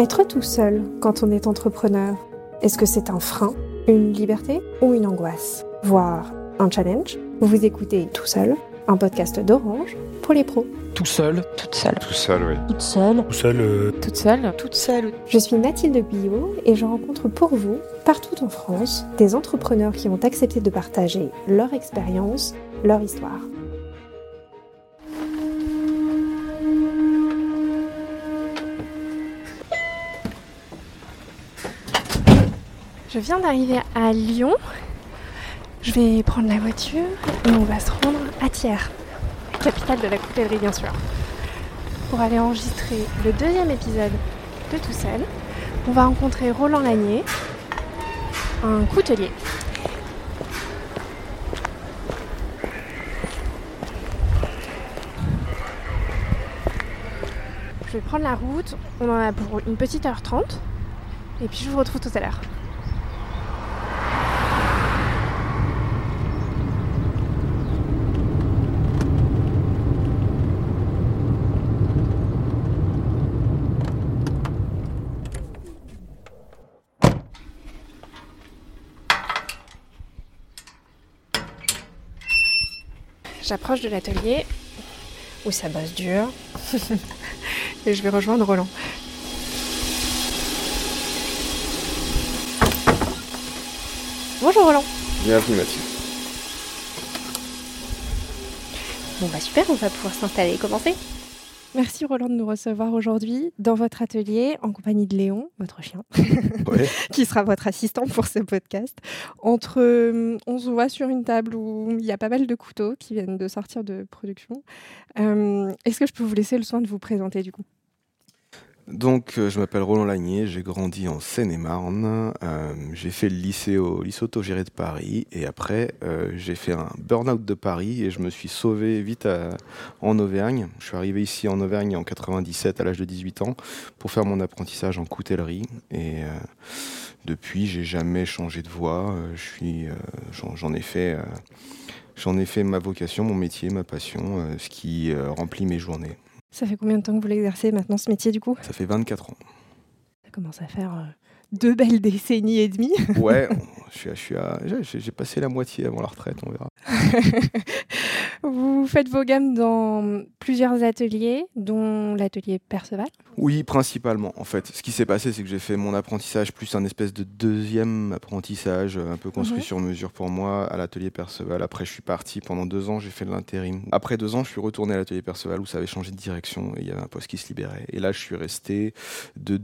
Être tout seul quand on est entrepreneur, est-ce que c'est un frein, une liberté ou une angoisse? Voire un challenge? Vous écoutez Tout seul, un podcast d'Orange pour les pros. Tout seul Toute seule. Tout seul, oui. Toute seule. Tout seul, euh, Toute seule. Toute seule. Je suis Mathilde Billot et je rencontre pour vous, partout en France, des entrepreneurs qui ont accepté de partager leur expérience, leur histoire. Je viens d'arriver à Lyon. Je vais prendre la voiture et on va se rendre à Thiers, capitale de la coutellerie bien sûr, pour aller enregistrer le deuxième épisode de Tout seul. On va rencontrer Roland Lagné, un coutelier. Je vais prendre la route, on en a pour une petite heure trente, et puis je vous retrouve tout à l'heure. J'approche de l'atelier où ça bosse dur et je vais rejoindre Roland. Bonjour Roland. Bienvenue, Mathilde. Bon bah super, on va pouvoir s'installer et commencer. Merci Roland de nous recevoir aujourd'hui dans votre atelier en compagnie de Léon, votre chien, Ouais. qui sera votre assistant pour ce podcast. Entre, euh, on se voit sur une table où il y a pas mal de couteaux qui viennent de sortir de production. Euh, Est-ce que je peux vous laisser le soin de vous présenter du coup? Donc, euh, je m'appelle Roland Lagné, j'ai grandi en Seine-et-Marne. Euh, j'ai fait le lycée au lycée autogéré de Paris. Et après, euh, j'ai fait un burn-out de Paris et je me suis sauvé vite en Auvergne. Je suis arrivé ici en Auvergne en 97 à l'âge de 18 ans pour faire mon apprentissage en coutellerie. Et depuis, j'ai jamais changé de voie. J'en, ai fait. ma vocation, mon métier, ma passion, ce qui remplit mes journées. Ça fait combien de temps que vous l'exercez maintenant ce métier du coup? Ça fait 24 ans. Ça commence à faire euh, deux belles décennies et demie. Ouais, je suis, à- je j'ai j'ai passé la moitié avant la retraite, on verra. vous faites vos gammes dans plusieurs ateliers, dont l'atelier Perceval. Oui, principalement. En fait, ce qui s'est passé, c'est que j'ai fait mon apprentissage plus un espèce de deuxième apprentissage, euh, un peu construit Mhm. sur mesure pour moi, à l'atelier Perceval. Après, je suis parti pendant deux ans, j'ai fait de l'intérim. Après deux ans, je suis retourné à l'atelier Perceval où ça avait changé de direction et il y avait un poste qui se libérait. Et là, je suis resté de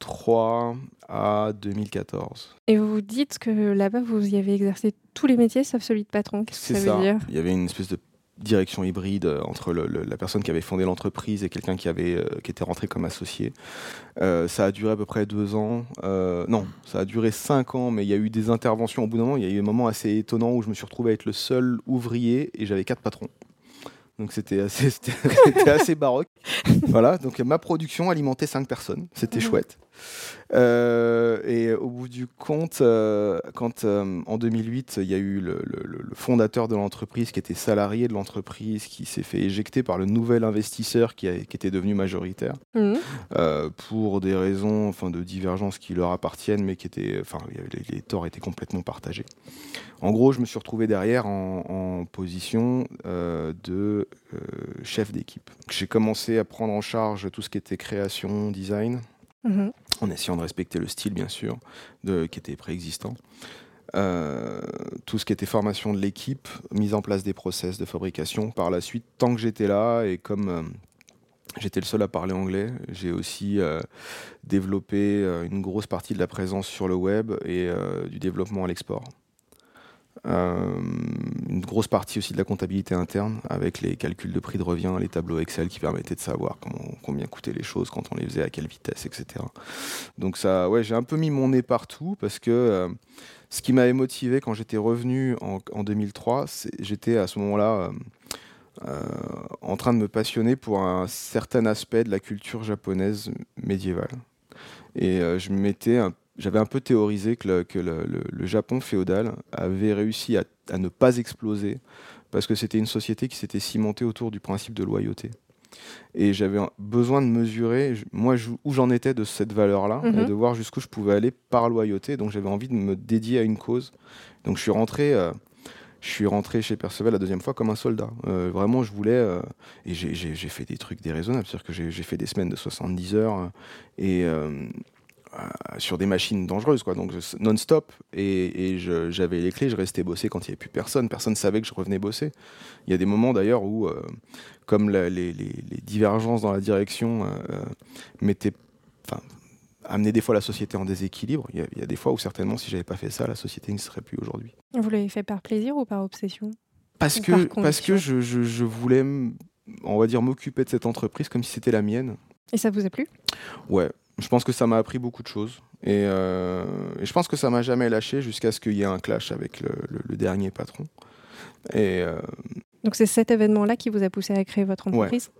2003 à 2014. Et vous dites que là-bas, vous y avez exercé tous les métiers sauf celui de patron. Qu'est-ce que ça, veut dire Il y avait une espèce de direction hybride euh, entre le- le- la personne qui avait fondé l'entreprise et quelqu'un qui avait euh, qui était rentré comme associé. Euh, ça a duré à peu près deux ans. Euh, non, ça a duré cinq ans, mais il y a eu des interventions. Au bout d'un moment, il y a eu un moment assez étonnant où je me suis retrouvé à être le seul ouvrier et j'avais quatre patrons. Donc c'était assez, c'était- assez baroque. Voilà, donc ma production alimentait cinq personnes. C'était chouette. Euh, et au bout du compte, euh, quand euh, en 2008, il y a eu le, le- le- le fondateur de l'entreprise qui était salarié de l'entreprise, qui s'est fait éjecter par le nouvel investisseur qui, a- qui était devenu majoritaire, Mhm. euh, pour des raisons enfin, de divergence qui leur appartiennent, mais qui étaient, enfin, les, les torts étaient complètement partagés. En gros, je me suis retrouvé derrière en, en position euh, de chef d'équipe. J'ai commencé à prendre en charge tout ce qui était création, design, Mhm. En essayant de respecter le style, bien sûr, de, qui était préexistant. Euh, tout ce qui était formation de l'équipe, mise en place des process de fabrication. Par la suite, tant que j'étais là, et comme euh, j'étais le seul à parler anglais, j'ai aussi euh, développé une grosse partie de la présence sur le web et du développement à l'export. Euh, une grosse partie aussi de la comptabilité interne avec les calculs de prix de revient, les tableaux Excel qui permettaient de savoir combien coûtaient les choses quand on les faisait, à quelle vitesse, etc. Donc ça, ouais, j'ai un peu mis mon nez partout parce que euh, ce qui m'avait motivé quand j'étais revenu en, en 2003, c'est- j'étais à ce moment-là euh, en train de me passionner pour un certain aspect de la culture japonaise médiévale. Et je m'étais un j'avais un peu théorisé que, le, que le- le- le Japon féodal avait réussi à, à ne pas exploser parce que c'était une société qui s'était cimentée autour du principe de loyauté. Et j'avais besoin de mesurer, moi, où j'en étais de cette valeur-là, et Mhm. de voir jusqu'où je pouvais aller par loyauté. Donc j'avais envie de me dédier à une cause. Donc je suis rentré, euh, je suis rentré chez Perceval la deuxième fois comme un soldat. Euh, vraiment, je voulais, euh, et j'ai- fait des trucs déraisonnables. C'est-à-dire que j'ai fait des semaines de 70 heures euh, et sur des machines dangereuses, quoi. Donc non-stop. Et, j'avais les clés, je restais bosser quand il n'y avait plus personne. Personne ne savait que je revenais bosser. Il y a des moments d'ailleurs où, euh, comme la- les, les- les divergences dans la direction euh, euh, mettaient, amenaient des fois la société en déséquilibre, il y, a, il y a des fois où certainement, si j'avais pas fait ça, la société ne serait plus aujourd'hui. Vous l'avez fait par plaisir ou par obsession? Parce Ou que, par parce que je, je- je voulais, on va dire, m'occuper de cette entreprise comme si c'était la mienne. Et ça vous a plu? Ouais, je pense que ça m'a appris beaucoup de choses. Et, euh, et je pense que ça m'a jamais lâché jusqu'à ce qu'il y ait un clash avec le, le- le dernier patron. Et euh, Donc c'est cet événement-là qui vous a poussé à créer votre entreprise?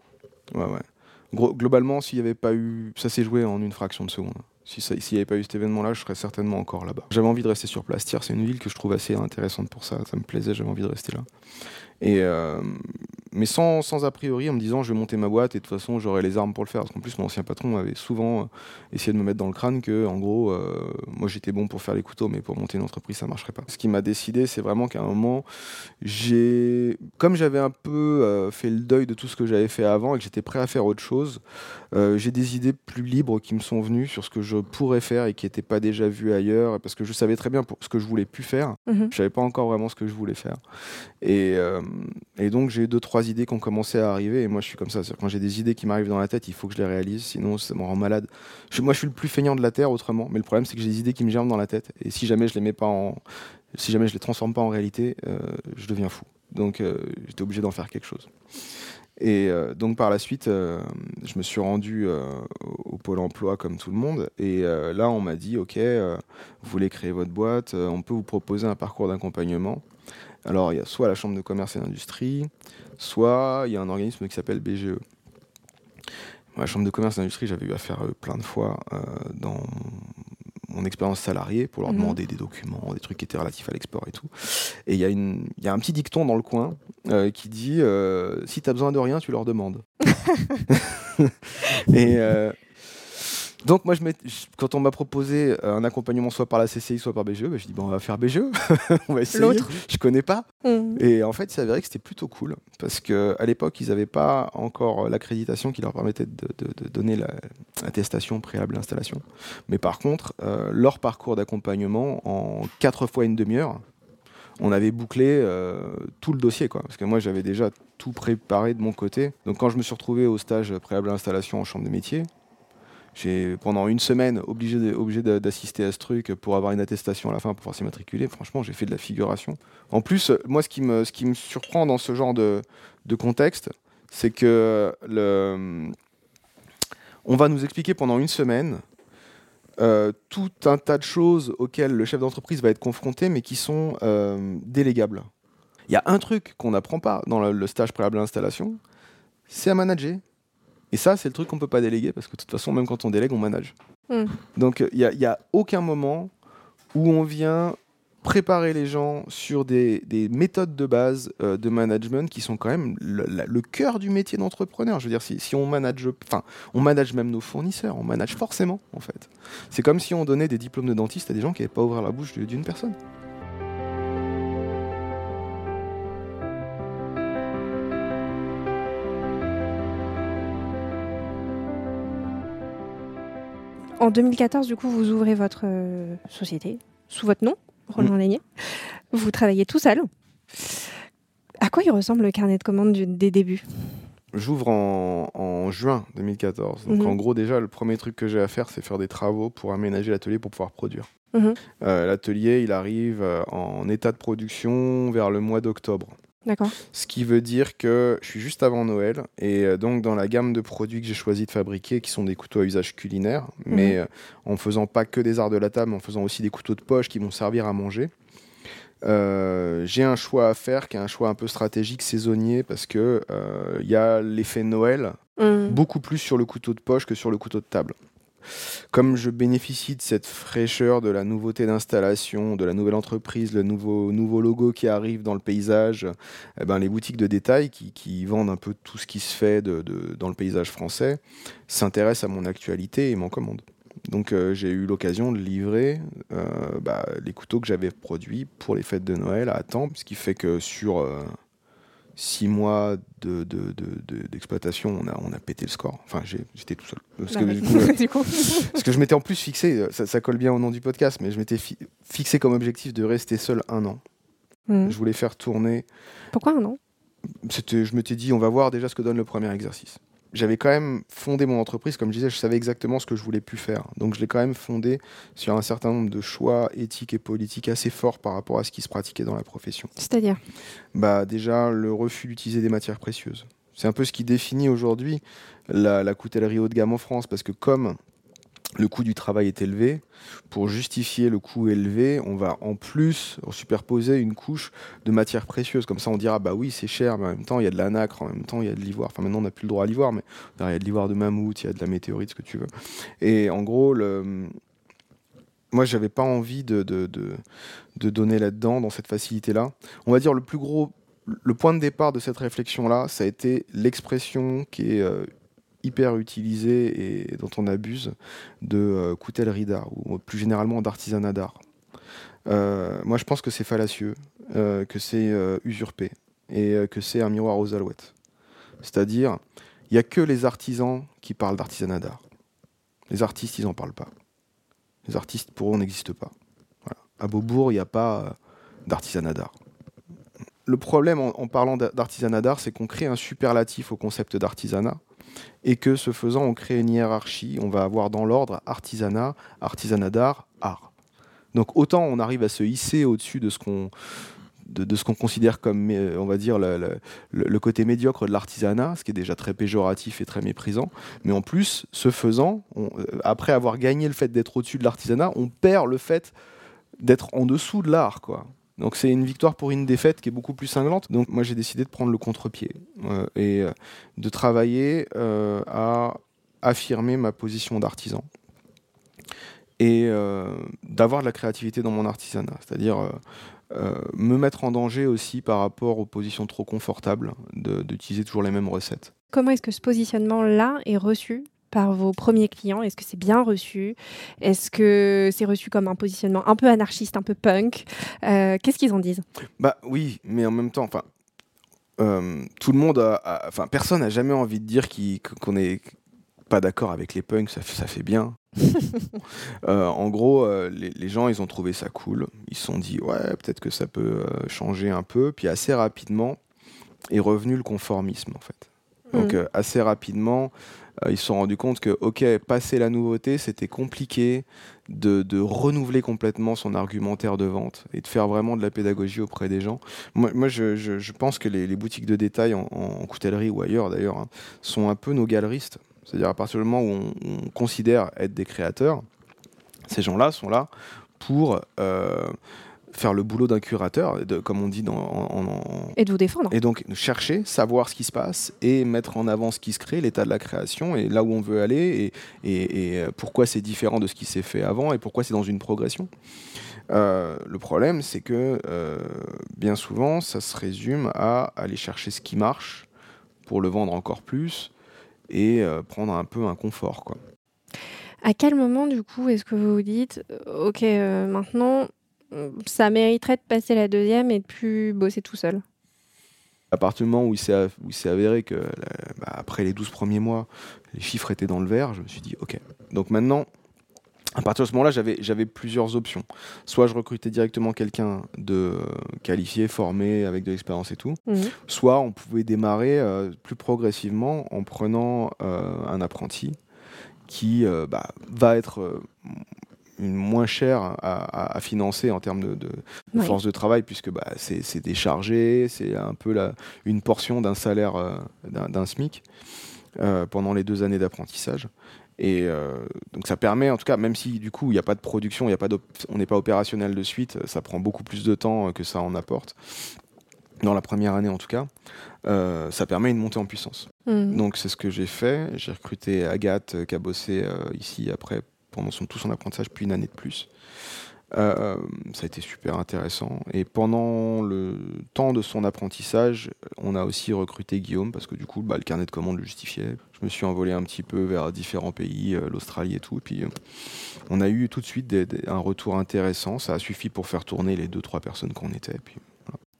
Ouais, ouais. Gro- globalement, s'il n'y avait pas eu. Ça s'est joué en une fraction de seconde. Si S'il n'y avait pas eu cet événement-là, je serais certainement encore là-bas. J'avais envie de rester sur place. C'est une ville que je trouve assez intéressante pour ça. Ça me plaisait, j'avais envie de rester là. Et euh, mais sans, sans a priori, en me disant je vais monter ma boîte et de toute façon j'aurai les armes pour le faire. Parce qu'en plus, mon ancien patron avait souvent euh, essayé de me mettre dans le crâne que, en gros, euh, moi j'étais bon pour faire les couteaux, mais pour monter une entreprise, ça marcherait pas. Ce qui m'a décidé, c'est vraiment qu'à un moment, j'ai, comme j'avais un peu euh, fait le deuil de tout ce que j'avais fait avant et que j'étais prêt à faire autre chose, euh, j'ai des idées plus libres qui me sont venues sur ce que je pourrais faire et qui n'étaient pas déjà vues ailleurs, parce que je savais très bien pour ce que je voulais plus faire. Mhm. Je savais pas encore vraiment ce que je voulais faire. Et, euh, et donc j'ai eu deux, trois idées qui ont commencé à arriver. Et moi, je suis comme ça. Quand j'ai des idées qui m'arrivent dans la tête, il faut que je les réalise. Sinon, ça me rend malade. Je- moi, je suis le plus feignant de la Terre autrement. Mais le problème, c'est que j'ai des idées qui me germent dans la tête. Et si jamais je les mets pas en. Si jamais je les transforme pas en réalité, euh, je deviens fou. Donc euh, j'étais obligé d'en faire quelque chose. Et euh, donc par la suite, euh, je me suis rendu euh, au pôle emploi comme tout le monde. Et euh, là, on m'a dit, OK, euh, vous voulez créer votre boîte, euh, on peut vous proposer un parcours d'accompagnement. Alors, il y a soit la Chambre de commerce et d'industrie, soit il y a un organisme qui s'appelle BGE. Moi, la Chambre de commerce et d'industrie, j'avais eu affaire à eux plein de fois euh, dans mon expérience salariée pour leur Mhm. demander des documents, des trucs qui étaient relatifs à l'export et tout. Et il y, a y un petit dicton dans le coin euh, qui dit euh, si tu as besoin de rien, tu leur demandes. et donc, moi, je quand on m'a proposé euh, un accompagnement soit par la CCI, soit par BGE, bah, je dis bon, on va faire BGE, on va essayer. L'autre. Je connais pas. Mhm. Et en fait, il s'avérait que c'était plutôt cool parce qu'à l'époque, ils n'avaient pas encore l'accréditation qui leur permettait de, de- de donner la- l'attestation préalable à l'installation. Mais par contre, euh, leur parcours d'accompagnement en quatre fois une demi-heure, on avait bouclé euh, tout le dossier. Quoi. Parce que moi, j'avais déjà tout préparé de mon côté. Donc, quand je me suis retrouvé au stage préalable à l'installation en chambre de métier, j'ai pendant une semaine obligé d'assister à ce truc pour avoir une attestation à la fin pour pouvoir s'immatriculer. Franchement, j'ai fait de la figuration. En plus, moi, ce qui me, surprend dans ce genre de, contexte, c'est que on va nous expliquer pendant une semaine euh, tout un tas de choses auxquelles le chef d'entreprise va être confronté, mais qui sont euh, délégables. Il y a un truc qu'on n'apprend pas dans le, le stage préalable à l'installation, c'est à manager. Et ça, c'est le truc qu'on ne peut pas déléguer, parce que de toute façon, même quand on délègue, on manage. Mm. Donc, il n'y a, il y a aucun moment où on vient préparer les gens sur des, des méthodes de base euh, de management qui sont quand même le, la- le cœur du métier d'entrepreneur. Je veux dire, si, si on manage, enfin, on manage même nos fournisseurs, on manage forcément, en fait. C'est comme si on donnait des diplômes de dentiste à des gens qui n'avaient pas ouvert la bouche d'une personne. En 2014, du coup, vous ouvrez votre euh, société sous votre nom, Roland Laigné. Vous travaillez tout seul. À quoi il ressemble le carnet de commandes du- des débuts? J'ouvre en, en juin 2014. Donc Mhm. en gros déjà le premier truc que j'ai à faire c'est faire des travaux pour aménager l'atelier pour pouvoir produire. Mhm. Euh, l'atelier il arrive euh, en état de production vers le mois d'octobre. D'accord. Ce qui veut dire que je suis juste avant Noël et euh, donc dans la gamme de produits que j'ai choisi de fabriquer qui sont des couteaux à usage culinaire mais euh, en faisant pas que des arts de la table mais en faisant aussi des couteaux de poche qui vont servir à manger. Euh, j'ai un choix à faire qui est un choix un peu stratégique saisonnier parce que euh, il y a l'effet Noël Mhm. beaucoup plus sur le couteau de poche que sur le couteau de table. Comme je bénéficie de cette fraîcheur, de la nouveauté d'installation, de la nouvelle entreprise, le nouveau, logo qui arrive dans le paysage, eh ben, les boutiques de détail qui, vendent un peu tout ce qui se fait dans le paysage français s'intéressent à mon actualité et m'en commandent. Donc euh, j'ai eu l'occasion de livrer euh, bah, les couteaux que j'avais produits pour les fêtes de Noël à temps, ce qui fait que sur euh, six mois d'exploitation, de, de, on, a, on a pété le score. Enfin, j'étais tout seul. Parce, que, du coup, parce que je m'étais en plus fixé, ça, colle bien au nom du podcast, mais je m'étais fixé comme objectif de rester seul un an. Mmh. Je voulais faire tourner. Pourquoi un an? Je m'étais dit, on va voir déjà ce que donne le premier exercice j'avais quand même fondé mon entreprise, comme je disais, je savais exactement ce que je voulais plus faire. Donc je l'ai quand même fondé sur un certain nombre de choix éthiques et politiques assez forts par rapport à ce qui se pratiquait dans la profession. C'est-à-dire? Bah déjà le refus d'utiliser des matières précieuses. C'est un peu ce qui définit aujourd'hui la, la coutellerie haut de gamme en France, parce que comme le coût du travail est élevé. Pour justifier le coût élevé, on va en plus superposer une couche de matières précieuses. Comme ça, on dira, bah oui, c'est cher, mais en même temps, il y a de la nacre, en même temps, il y a de l'ivoire. Enfin, maintenant, on n'a plus le droit à l'ivoire, mais il y a de l'ivoire de mammouth, il y a de la météorite, ce que tu veux. Et en gros, le... moi, j'avais pas envie de, donner là-dedans, dans cette facilité-là. On va dire le plus gros le point de départ de cette réflexion-là, ça a été l'expression qui est euh, hyper utilisé et dont on abuse de euh, coutellerie d'art ou plus généralement d'artisanat d'art. Euh, moi, je pense que c'est fallacieux, euh, que c'est usurpé et que c'est un miroir aux alouettes. C'est-à-dire, il n'y a que les artisans qui parlent d'artisanat d'art. Les artistes, ils n'en parlent pas. Les artistes, pour eux, n'existent pas. À Beaubourg, il n'y a pas d'artisanat d'art. Le problème en, en parlant d'artisanat d'art, c'est qu'on crée un superlatif au concept d'artisanat et que ce faisant, on crée une hiérarchie. On va avoir dans l'ordre artisanat, artisanat d'art, art. Donc autant on arrive à se hisser au-dessus de ce qu'on de, ce qu'on considère comme, on va dire, le, côté médiocre de l'artisanat, ce qui est déjà très péjoratif et très méprisant. Mais en plus, ce faisant, euh, après avoir gagné le fait d'être au-dessus de l'artisanat, on perd le fait d'être en dessous de l'art, quoi. Donc c'est une victoire pour une défaite qui est beaucoup plus cinglante. Donc moi j'ai décidé de prendre le contre-pied euh, et euh, de travailler euh, à affirmer ma position d'artisan et d'avoir de la créativité dans mon artisanat, c'est-à-dire me mettre en danger aussi par rapport aux positions trop confortables d'utiliser toujours les mêmes recettes. Comment est-ce que ce positionnement-là est reçu? Par vos premiers clients? Est-ce que c'est bien reçu? Est-ce que c'est reçu comme un positionnement un peu anarchiste, un peu punk? Euh, Qu'est-ce qu'ils en disent? Bah oui, mais en même temps, enfin, euh, tout le monde, enfin, personne n'a jamais envie de dire qu'on n'est pas d'accord avec les punks, ça, ça fait bien. Euh, en gros, les, les, gens, ils ont trouvé ça cool. Ils se sont dit, ouais, peut-être que ça peut changer un peu. Puis assez rapidement est revenu le conformisme, en fait. Donc mmh. assez rapidement, ils se sont rendus compte que, ok, passer la nouveauté, c'était compliqué de, renouveler complètement son argumentaire de vente et de faire vraiment de la pédagogie auprès des gens. Moi, je, pense que les, boutiques de détail en, coutellerie ou ailleurs d'ailleurs hein, sont un peu nos galeristes. C'est-à-dire à partir du moment où on, considère être des créateurs, ces gens-là sont là pour euh, faire le boulot d'un curateur, de, comme on dit dans, en, Et de vous défendre. Et donc chercher, savoir ce qui se passe et mettre en avant ce qui se crée, l'état de la création et là où on veut aller et, et, euh, pourquoi c'est différent de ce qui s'est fait avant et pourquoi c'est dans une progression. Euh, le problème, c'est que euh, bien souvent, ça se résume à aller chercher ce qui marche pour le vendre encore plus et prendre un peu un confort. Quoi. À quel moment, du coup, est-ce que vous vous dites, OK, maintenant, ça mériterait de passer la deuxième et de plus bosser tout seul à partir du moment où il s'est avéré que, bah, après les 12 premiers mois, les chiffres étaient dans le vert, je me suis dit, OK. Donc maintenant, à partir de ce moment-là, j'avais plusieurs options. Soit je recrutais directement quelqu'un de qualifié, formé, avec de l'expérience et tout. Mhm. Soit on pouvait démarrer euh, plus progressivement en prenant euh, un apprenti qui euh, bah, va être une moins chère à, financer en termes de, force de travail, puisque bah, c'est déchargé, c'est un peu la, une portion d'un salaire euh, d'un SMIC euh, pendant les deux années d'apprentissage. Et euh, donc ça permet, en tout cas, même si du coup il n'y a pas de production, y a pas on n'est pas opérationnel de suite, ça prend beaucoup plus de temps que ça en apporte. dans la première année en tout cas, euh, ça permet une montée en puissance. Mhm. Donc c'est ce que j'ai fait. J'ai recruté Agathe qui a bossé euh, ici après pendant son, tout son apprentissage, puis une année de plus. Euh, ça a été super intéressant. Et pendant le temps de son apprentissage, on a aussi recruté Guillaume parce que du coup, bah, le carnet de commandes le justifiait. Je me suis envolé un petit peu vers différents pays, euh, l'Australie et tout. Et puis, euh, on a eu tout de suite un retour intéressant. Ça a suffi pour faire tourner les deux, trois personnes qu'on était. Puis,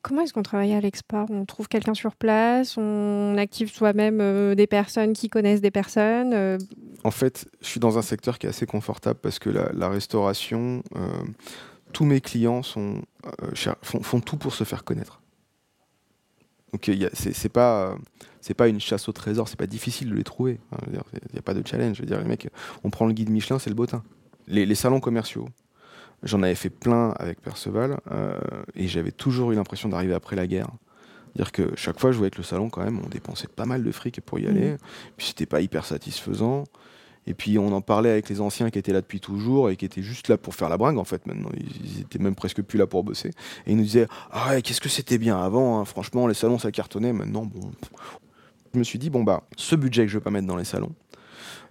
Comment est-ce qu'on travaille à l'export On trouve quelqu'un sur place, on active soi-même euh, des personnes qui connaissent des personnes. euh, En fait, je suis dans un secteur qui est assez confortable parce que la, restauration, euh, tous mes clients font, tout pour se faire connaître. Donc c'est pas, une chasse au trésor, c'est pas difficile de les trouver. Il n'y a pas de challenge. On prend le guide Michelin, c'est le bottin. Les salons commerciaux, j'en avais fait plein avec Perceval euh, et j'avais toujours eu l'impression d'arriver après la guerre. Dire que chaque fois, je voyais que le salon, quand même, on dépensait pas mal de fric pour y aller. Puis c'était pas hyper satisfaisant. Et puis on en parlait avec les anciens qui étaient là depuis toujours et qui étaient juste là pour faire la bringue en fait maintenant. Ils, ils étaient même presque plus là pour bosser. Et ils nous disaient Ah ouais, qu'est-ce que c'était bien avant, hein. franchement, les salons ça cartonnait, maintenant bon. Je me suis dit Bon bah, ce budget que je vais pas mettre dans les salons,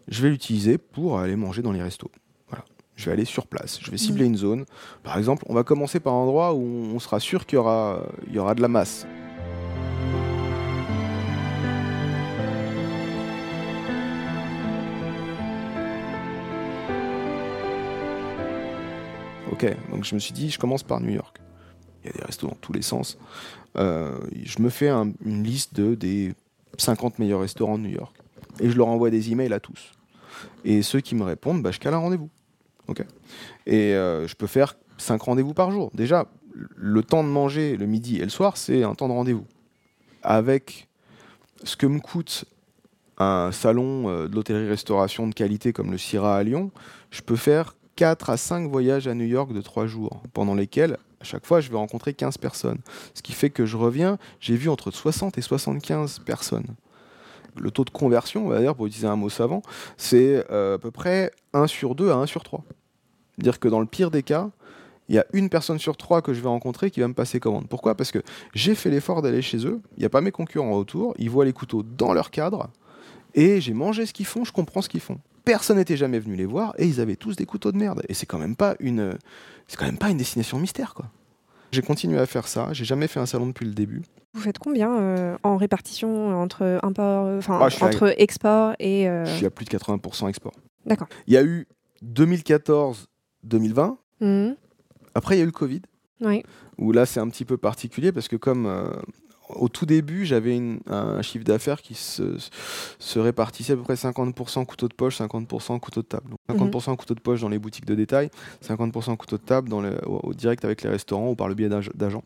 je vais l'utiliser pour aller manger dans les restos. Je vais aller sur place, je vais cibler une zone. Par exemple, on va commencer par un endroit où on sera sûr qu'il y aura, il y aura de la masse. Ok, donc je me suis dit, je commence par New York. Il y a des restos dans tous les sens. Euh, je me fais un- une liste de, des 50 meilleurs restaurants de New York. Et je leur envoie des emails à tous. Et ceux qui me répondent, bah, je cale un rendez-vous. Ok. Et euh, je peux faire 5 rendez-vous par jour. Déjà, le temps de manger le midi et le soir, c'est un temps de rendez-vous. Avec ce que me coûte un salon euh, de l'hôtellerie-restauration de qualité comme le Syrah à Lyon, je peux faire 4 à 5 voyages à New York de 3 jours, pendant lesquels, à chaque fois, je vais rencontrer 15 personnes. Ce qui fait que je reviens, j'ai vu entre 60 et 75 personnes. Le taux de conversion, dire, pour utiliser un mot savant, c'est euh, à peu près 1 sur 2 à 1 sur 3. Dire que dans le pire des cas, il y a une personne sur trois que je vais rencontrer qui va me passer commande. Pourquoi? Parce que j'ai fait l'effort d'aller chez eux, il n'y a pas mes concurrents autour, ils voient les couteaux dans leur cadre, et j'ai mangé ce qu'ils font, je comprends ce qu'ils font. Personne n'était jamais venu les voir, et ils avaient tous des couteaux de merde. Et c'est quand même pas une, c'est quand même pas une destination mystère, quoi. J'ai continué à faire ça, j'ai jamais fait un salon depuis le début. Vous faites combien euh, en répartition entre import, euh, enfin Ah, à- entre export et euh, Je suis à plus de 80% export. D'accord. Il y a eu 2014-2020, Mhm. après il y a eu le Covid. Oui. où là c'est un petit peu particulier parce que comme euh, au tout début j'avais un chiffre d'affaires qui se, se répartissait à peu près 50% couteau de poche, 50% couteau de table. Donc, 50% couteau de poche dans les boutiques de détail, 50% couteau de table dans le, au, au direct avec les restaurants ou par le biais d'ag- d'agents.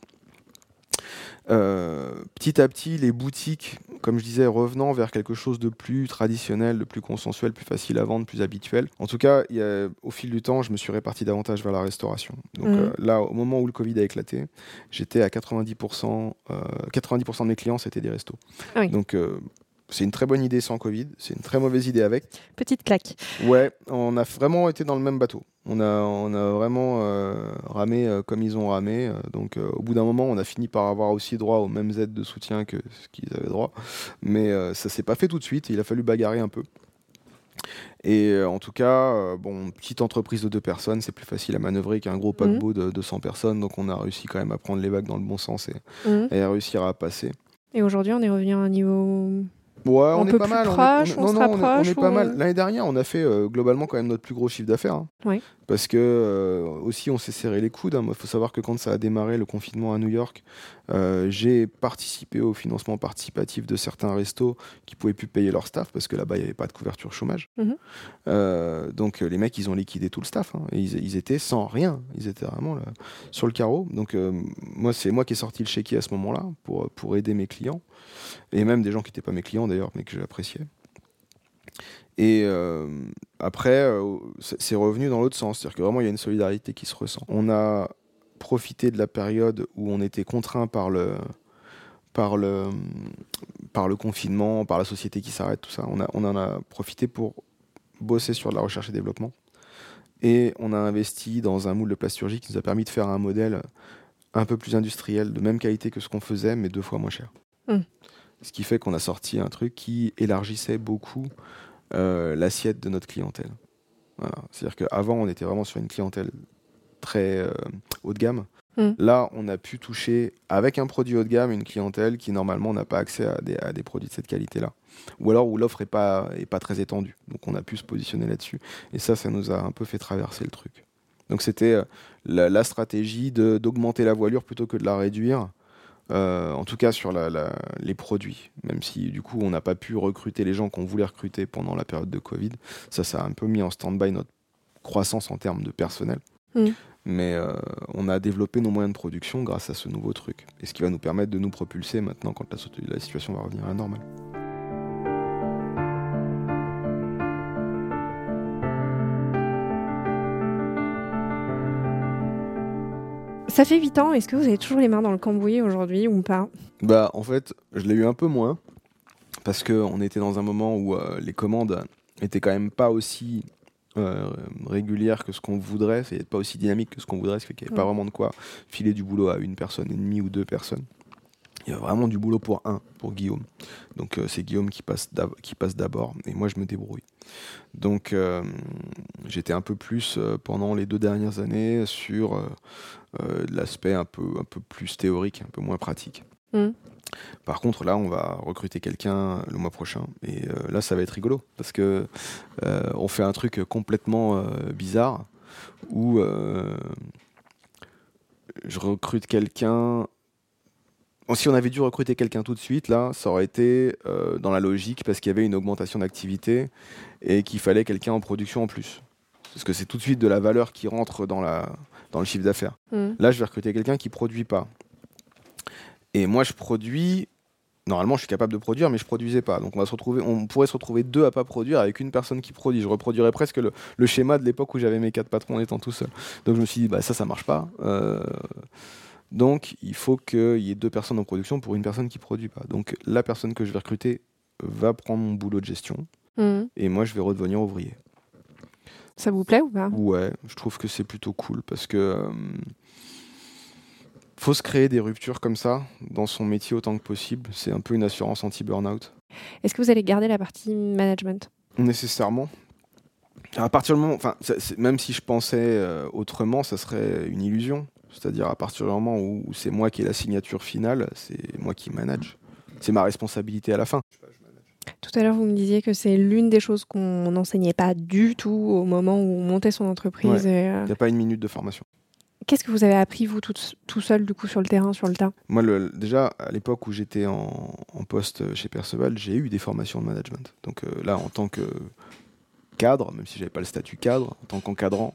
Euh, petit à petit, les boutiques, comme je disais, revenant vers quelque chose de plus traditionnel, de plus consensuel, plus facile à vendre, plus habituel. En tout cas, il y a- au fil du temps, je me suis réparti davantage vers la restauration. Donc Mhm. euh, là, au moment où le Covid a éclaté, j'étais à 90%, euh, 90% de mes clients, c'était des restos. Ah oui. Donc euh, c'est une très bonne idée sans Covid, c'est une très mauvaise idée avec. Petite claque. Ouais, on a vraiment été dans le même bateau. On a, on a vraiment euh, ramé euh, comme ils ont ramé. euh, donc au bout d'un moment, on a fini par avoir aussi droit aux mêmes aides de soutien que ce qu'ils avaient droit. Mais ça s'est pas fait tout de suite. Il a fallu bagarrer un peu. Et en tout cas, bon, petite entreprise de deux personnes, c'est plus facile à manœuvrer qu'un gros paquebot de, de 100 personnes. Donc on a réussi quand même à prendre les vagues dans le bon sens et, Mhm. et à réussir à passer. Et aujourd'hui, on est revenu à un niveau. Ouais, on est pas mal. on est- on non, se non, on est- on est, rapproche, pas ou- mal. L'année dernière, on a fait euh, globalement quand même notre plus gros chiffre d'affaires. hein. Oui. Parce que euh, aussi, on s'est serré les coudes. Il faut savoir que quand ça a démarré le confinement à New York, euh, j'ai participé au financement participatif de certains restos qui pouvaient plus payer leur staff parce que là-bas, il n'y avait pas de couverture chômage. Mhm. Euh, donc les mecs, ils ont liquidé tout le staff. hein. et ils, ils étaient sans rien. Ils étaient vraiment là, sur le carreau. Donc moi, c'est moi qui ai sorti le chéquier à ce moment-là pour, pour aider mes clients. Et même des gens qui n'étaient pas mes clients d'ailleurs, mais que j'appréciais. Et euh, après, euh, c'est revenu dans l'autre sens. C'est-à-dire que vraiment, il y a une solidarité qui se ressent. On a profité de la période où on était contraint par le, par le, par le confinement, par la société qui s'arrête, tout ça. On, a, on en a profité pour bosser sur de la recherche et développement. Et on a investi dans un moule de plasturgie qui nous a permis de faire un modèle un peu plus industriel, de même qualité que ce qu'on faisait, mais deux fois moins cher. Mm. Ce qui fait qu'on a sorti un truc qui élargissait beaucoup l'assiette de notre clientèle. Voilà. C'est-à-dire qu'avant, on était vraiment sur une clientèle très euh, haut de gamme. Mm. Là, on a pu toucher avec un produit haut de gamme une clientèle qui normalement n'a pas accès à des, à des produits de cette qualité-là. Ou alors où l'offre n'est pas, est pas très étendue. Donc on a pu se positionner là-dessus. Et ça, ça nous a un peu fait traverser le truc. Donc c'était euh, la, la stratégie d'augmenter la voilure plutôt que de la réduire. Euh, en tout cas sur la- la- les produits, même si du coup on n'a pas pu recruter les gens qu'on voulait recruter pendant la période de Covid. Ça, ça a un peu mis en stand-by notre croissance en termes de personnel. Mm. Mais euh, on a développé nos moyens de production grâce à ce nouveau truc. Et ce qui va nous permettre de nous propulser maintenant quand la, la situation va revenir à la normale. Ça fait 8 ans, est-ce que vous avez toujours les mains dans le cambouis aujourd'hui ou pas Bah, en fait, je l'ai eu un peu moins parce qu'on était dans un moment où euh, les commandes étaient quand même pas aussi euh, régulières que ce qu'on voudrait, c'est pas aussi dynamique que ce qu'on voudrait, ce qui fait qu'il n'y avait pas Ouais. vraiment de quoi filer du boulot à une personne et demie ou deux personnes. Il y a vraiment du boulot pour un, pour Guillaume. Donc euh, c'est Guillaume qui passe d'ab- qui passe d'abord et moi je me débrouille. Donc euh, j'étais un peu plus euh, pendant les deux dernières années sur l'aspect un peu, un peu plus théorique, un peu moins pratique. Mm. Par contre, là, on va recruter quelqu'un le mois prochain. Et là, ça va être rigolo. Parce que on fait un truc complètement bizarre où je recrute quelqu'un. Si on avait dû recruter quelqu'un tout de suite, là, ça aurait été euh, dans la logique parce qu'il y avait une augmentation d'activité et qu'il fallait quelqu'un en production en plus. Parce que c'est tout de suite de la valeur qui rentre dans, la, dans le chiffre d'affaires. Mm. Là, je vais recruter quelqu'un qui produit pas. Et moi, je produis. Normalement, je suis capable de produire, mais je produisais pas. Donc, on va se retrouver. On pourrait se retrouver deux à pas produire avec une personne qui produit. Je reproduirais presque le, le schéma de l'époque où j'avais mes quatre patrons en étant tout seul. Donc, je me suis dit, bah ça, ça marche pas. Euh, donc, il faut qu'il y ait deux personnes en production pour une personne qui produit pas. Donc, la personne que je vais recruter va prendre mon boulot de gestion Mm. et moi, je vais redevenir ouvrier. Ça vous plaît ou pas? Ouais, je trouve que c'est plutôt cool parce que euh, faut se créer des ruptures comme ça dans son métier autant que possible. C'est un peu une assurance anti-burnout. Est-ce que vous allez garder la partie management? Nécessairement. À partir du moment, enfin, même si je pensais euh, autrement, ça serait une illusion. C'est-à-dire à partir du moment où, c'est moi qui ai la signature finale, c'est moi qui manage. C'est ma responsabilité à la fin. Tout à l'heure, vous me disiez que c'est l'une des choses qu'on n'enseignait pas du tout au moment où on montait son entreprise. euh, Il n'y a pas une minute de formation. Qu'est-ce que vous avez appris, vous, tout, tout seul, du coup, sur le terrain, sur le tas? Moi, le- déjà, à l'époque où j'étais en, en poste chez Perceval, j'ai eu des formations de management. Donc euh, là, en tant que cadre, même si j'avais pas le statut cadre, en tant qu'encadrant,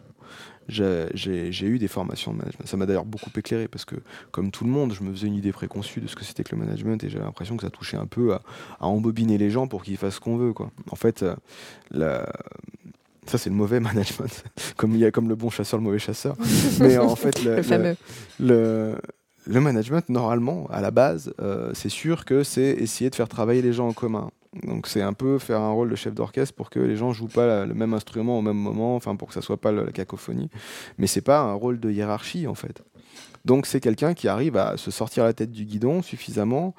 j'ai eu des formations de management. Ça m'a d'ailleurs beaucoup éclairé parce que, comme tout le monde, je me faisais une idée préconçue de ce que c'était que le management et j'avais l'impression que ça touchait un peu à, à embobiner les gens pour qu'ils fassent ce qu'on veut. Quoi. En fait, euh, la- ça, c'est le mauvais management. comme il y a comme le bon chasseur, le mauvais chasseur. Mais en fait, le- Le le- fameux. le, le management, normalement, à la base, euh, c'est sûr que c'est essayer de faire travailler les gens en commun. Donc c'est un peu faire un rôle de chef d'orchestre pour que les gens jouent pas le même instrument au même moment, enfin pour que ça soit pas la cacophonie. Mais c'est pas un rôle de hiérarchie en fait. Donc c'est quelqu'un qui arrive à se sortir la tête du guidon suffisamment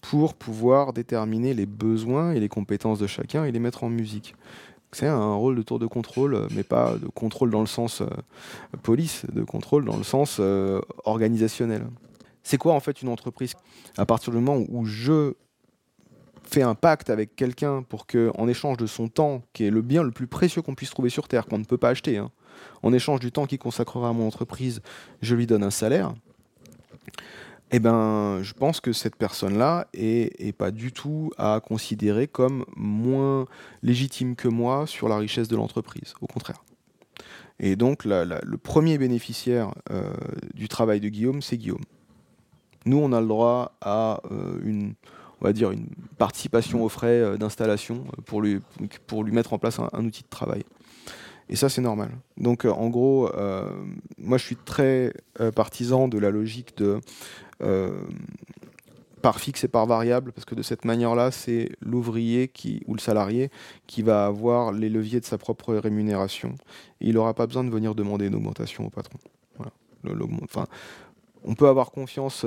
pour pouvoir déterminer les besoins et les compétences de chacun et les mettre en musique. C'est un rôle de tour de contrôle, mais pas de contrôle dans le sens euh, police, de contrôle dans le sens euh, organisationnel. C'est quoi en fait une entreprise? À partir du moment où je fais un pacte avec quelqu'un pour que, en échange de son temps, qui est le bien le plus précieux qu'on puisse trouver sur Terre, qu'on ne peut pas acheter, hein, en échange du temps qu'il consacrera à mon entreprise, je lui donne un salaire. Eh ben, je pense que cette personne-là est, pas du tout à considérer comme moins légitime que moi sur la richesse de l'entreprise. Au contraire. Et donc, le premier bénéficiaire euh, du travail de Guillaume, c'est Guillaume. Nous, on a le droit à euh, une, on va dire, une participation aux frais euh, d'installation euh, pour lui, pour lui mettre en place un, outil de travail. Et ça, c'est normal. Donc, euh, en gros, moi, je suis très partisan de la logique de par fixe et par variable, parce que de cette manière-là, c'est l'ouvrier ou le salarié qui va avoir les leviers de sa propre rémunération. Et il n'aura pas besoin de venir demander une augmentation au patron. Voilà. On peut avoir confiance,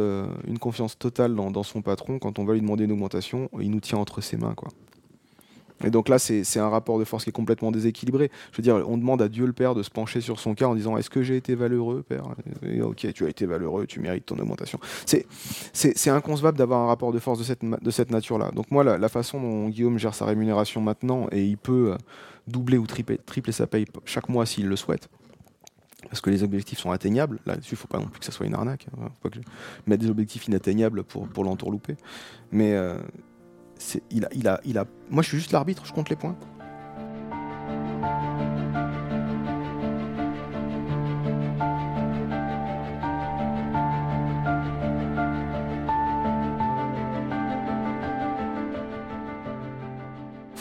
une confiance totale dans, son patron quand on va lui demander une augmentation, il nous tient entre ses mains. Quoi. Et donc là, c'est un rapport de force qui est complètement déséquilibré. Je veux dire, on demande à Dieu le Père de se pencher sur son cas en disant Est-ce que j'ai été valeureux, Père? Ok, tu as été valeureux, tu mérites ton augmentation. C'est inconcevable d'avoir un rapport de force de cette, de cette nature-là. Donc, moi, la, façon dont Guillaume gère sa rémunération maintenant, et il peut euh, doubler ou tripler, tripler sa paye chaque mois s'il le souhaite, parce que les objectifs sont atteignables. Là-dessus, il ne faut pas non plus que ça soit une arnaque. Hein. Faut pas que je mette des objectifs inatteignables pour, pour l'entourlouper. Mais. Euh, il a, il a. Moi, je suis juste l'arbitre, je compte les points.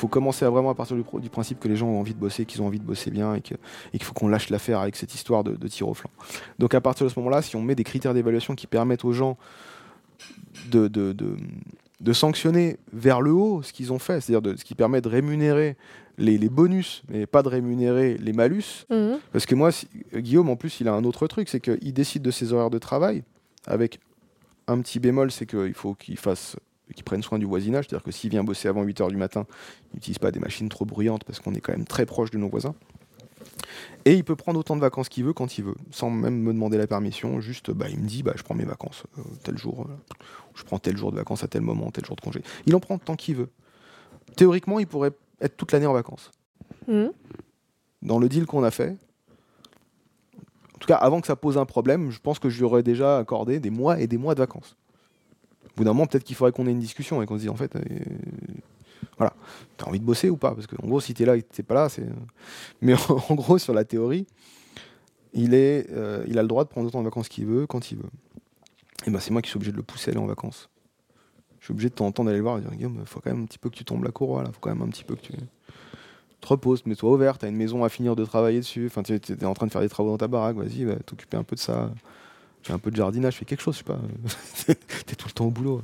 Faut commencer à vraiment à partir du, principe que les gens ont envie de bosser, qu'ils ont envie de bosser bien et qu'il faut qu'on lâche l'affaire avec cette histoire de, de, tir au flanc. Donc à partir de ce moment-là, si on met des critères d'évaluation qui permettent aux gens de, de, de sanctionner vers le haut ce qu'ils ont fait, c'est-à-dire ce qui permet de rémunérer les, bonus, mais pas de rémunérer les malus. Mhm. Parce que moi, Guillaume, en plus, il a un autre truc, c'est qu'il décide de ses horaires de travail, avec un petit bémol, c'est qu'il faut qu'il fasse qu'il prenne soin du voisinage, c'est-à-dire que s'il vient bosser avant 8h du matin, il n'utilise pas des machines trop bruyantes, parce qu'on est quand même très proche de nos voisins. Et il peut prendre autant de vacances qu'il veut quand il veut, sans même me demander la permission. Juste, bah, il me dit, bah, je prends mes vacances euh, tel jour, euh, je prends tel jour de vacances à tel moment, tel jour de congé. Il en prend tant qu'il veut. Théoriquement, il pourrait être toute l'année en vacances. Mmh. Dans le deal qu'on a fait, en tout cas, avant que ça pose un problème, je pense que je lui aurais déjà accordé des mois et des mois de vacances. Au bout d'un moment, peut-être qu'il faudrait qu'on ait une discussion et qu'on se dise, en fait, euh, voilà, t'as envie de bosser ou pas? Parce que en gros, si t'es là et t'es pas là, c'est. Mais en, gros, sur la théorie, il, est, euh, il a le droit de prendre autant de vacances qu'il veut, quand il veut. Et ben c'est moi qui suis obligé de le pousser à aller en vacances. Je suis obligé de temps d'aller le voir et dire Guillaume, il faut quand même un petit peu que tu tombes la courroie là, faut quand même un petit peu que tu te reposes, mets-toi ouvert, t'as une maison à finir de travailler dessus, enfin tu es en train de faire des travaux dans ta baraque, vas-y, va t'occuper un peu de ça fais un peu de jardinage, fais quelque chose, je sais pas. T'es tout le temps au boulot.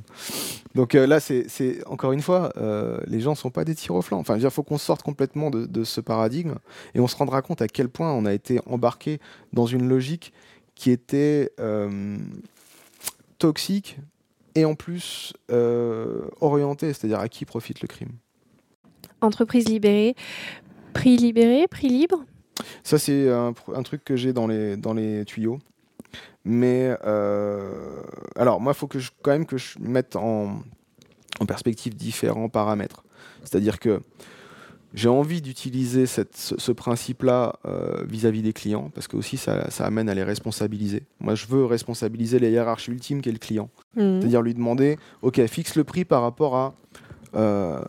Donc euh, là, c'est encore une fois, euh, les gens sont pas des tirs au flanc. Enfin, il faut qu'on sorte complètement de, ce paradigme et on se rendra compte à quel point on a été embarqué dans une logique qui était euh, toxique et en plus orientée, c'est-à-dire à qui profite le crime. Entreprise libérée, prix libéré, prix libre? Ça, c'est un, un, truc que j'ai dans les, dans les tuyaux. Mais euh, alors, moi, il faut que je, quand même que je mette en, perspective différents paramètres. C'est-à-dire que j'ai envie d'utiliser ce, principe-là euh, vis-à-vis des clients, parce que aussi ça, amène à les responsabiliser. Moi, je veux responsabiliser les hiérarchies ultimes qui est le client. Mmh. C'est-à-dire lui demander, OK, fixe le prix par rapport à euh,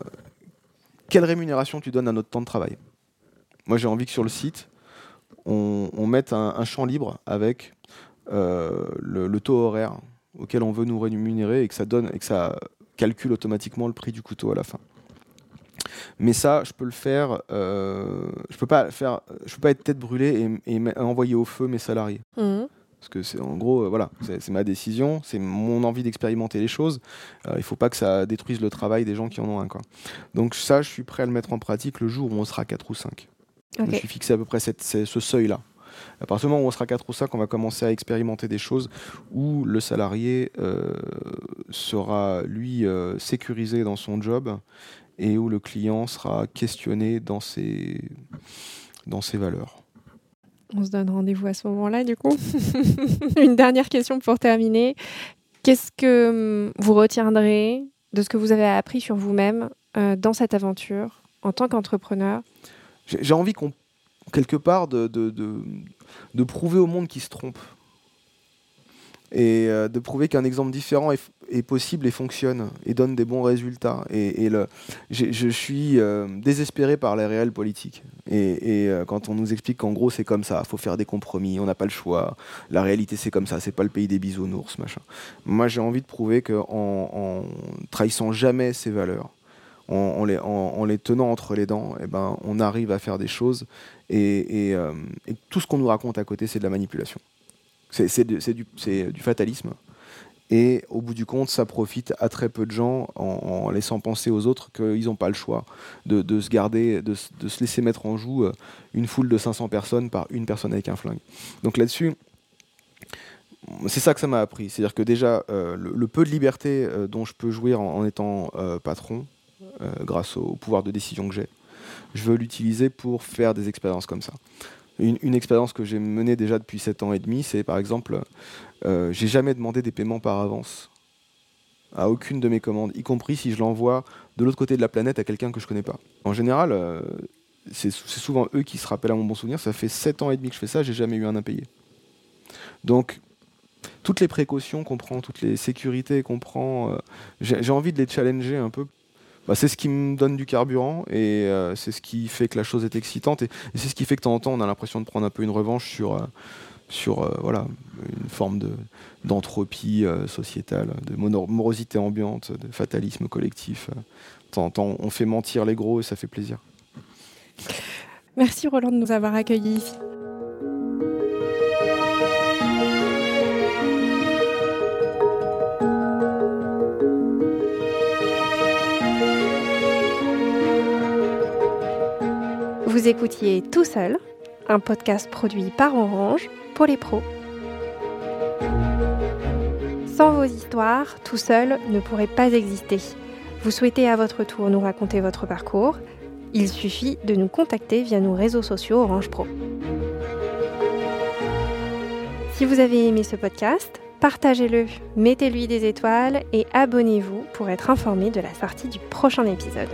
quelle rémunération tu donnes à notre temps de travail. Moi, j'ai envie que sur le site, on, mette un champ libre avec euh, le, taux horaire auquel on veut nous rémunérer et que ça donne et que ça calcule automatiquement le prix du couteau à la fin. Mais ça, je peux le faire. Euh, je peux pas faire. Je peux pas être tête brûlée et, envoyer au feu mes salariés. Mmh. Parce que c'est en gros, euh, voilà, c'est ma décision, c'est mon envie d'expérimenter les choses. il faut pas que ça détruise le travail des gens qui en ont un. Quoi. Donc ça, je suis prêt à le mettre en pratique le jour où on sera 4 ou 5. Je suis fixé à peu près cette, ce seuil-là. À partir du moment où on sera 4 ou 5, on va commencer à expérimenter des choses où le salarié euh, sera, lui, euh, sécurisé dans son job et où le client sera questionné dans ses, dans ses valeurs. On se donne rendez-vous à ce moment-là, du coup. Une dernière question pour terminer. Qu'est-ce que hum, vous retiendrez de ce que vous avez appris sur vous-même euh, dans cette aventure en tant qu'entrepreneur? J'ai envie qu'on quelque part de, de, de, prouver au monde qu'il se trompe. Et euh, de prouver qu'un exemple différent est, possible et fonctionne et donne des bons résultats. Et, je suis euh, désespéré par les réels politiques. Et, euh, quand on nous explique qu'en gros c'est comme ça, il faut faire des compromis, on n'a pas le choix, la réalité c'est comme ça, c'est pas le pays des bisounours, machin. Moi j'ai envie de prouver qu'en en trahissant jamais ces valeurs, en, les, en, les, tenant entre les dents, eh ben, on arrive à faire des choses. Euh, et, tout ce qu'on nous raconte à côté, c'est de la manipulation. C'est du, fatalisme. Et au bout du compte, ça profite à très peu de gens en, laissant penser aux autres qu'ils n'ont pas le choix de, se garder, de, se laisser mettre en joue euh, une foule de 500 personnes par une personne avec un flingue. Donc là-dessus, c'est ça que ça m'a appris. C'est-à-dire que déjà, euh, le, peu de liberté dont je peux jouir en, étant patron, grâce au, pouvoir de décision que j'ai, je veux l'utiliser pour faire des expériences comme ça. Une, expérience que j'ai menée déjà depuis 7 ans et demi, c'est par exemple, j'ai jamais demandé des paiements par avance à aucune de mes commandes, y compris si je l'envoie de l'autre côté de la planète à quelqu'un que je connais pas. En général, c'est souvent eux qui se rappellent à mon bon souvenir. Ça fait 7 ans et demi que je fais ça, j'ai jamais eu un impayé. Donc, toutes les précautions qu'on prend, toutes les sécurités qu'on prend, euh, j'ai envie de les challenger un peu. Bah, c'est ce qui me donne du carburant et euh, c'est ce qui fait que la chose est excitante et, c'est ce qui fait que de temps en temps on a l'impression de prendre un peu une revanche sur, euh, sur voilà, une forme d'entropie sociétale, de morosité ambiante, de fatalisme collectif. De temps en temps on fait mentir les gros et ça fait plaisir. Merci Roland de nous avoir accueillis ici. Vous écoutiez Tout seul, un podcast produit par Orange pour les pros. Sans vos histoires, Tout seul ne pourrait pas exister. Vous souhaitez à votre tour nous raconter votre parcours Il suffit de nous contacter via nos réseaux sociaux Orange Pro. Si vous avez aimé ce podcast, partagez-le, mettez-lui des étoiles et abonnez-vous pour être informé de la sortie du prochain épisode.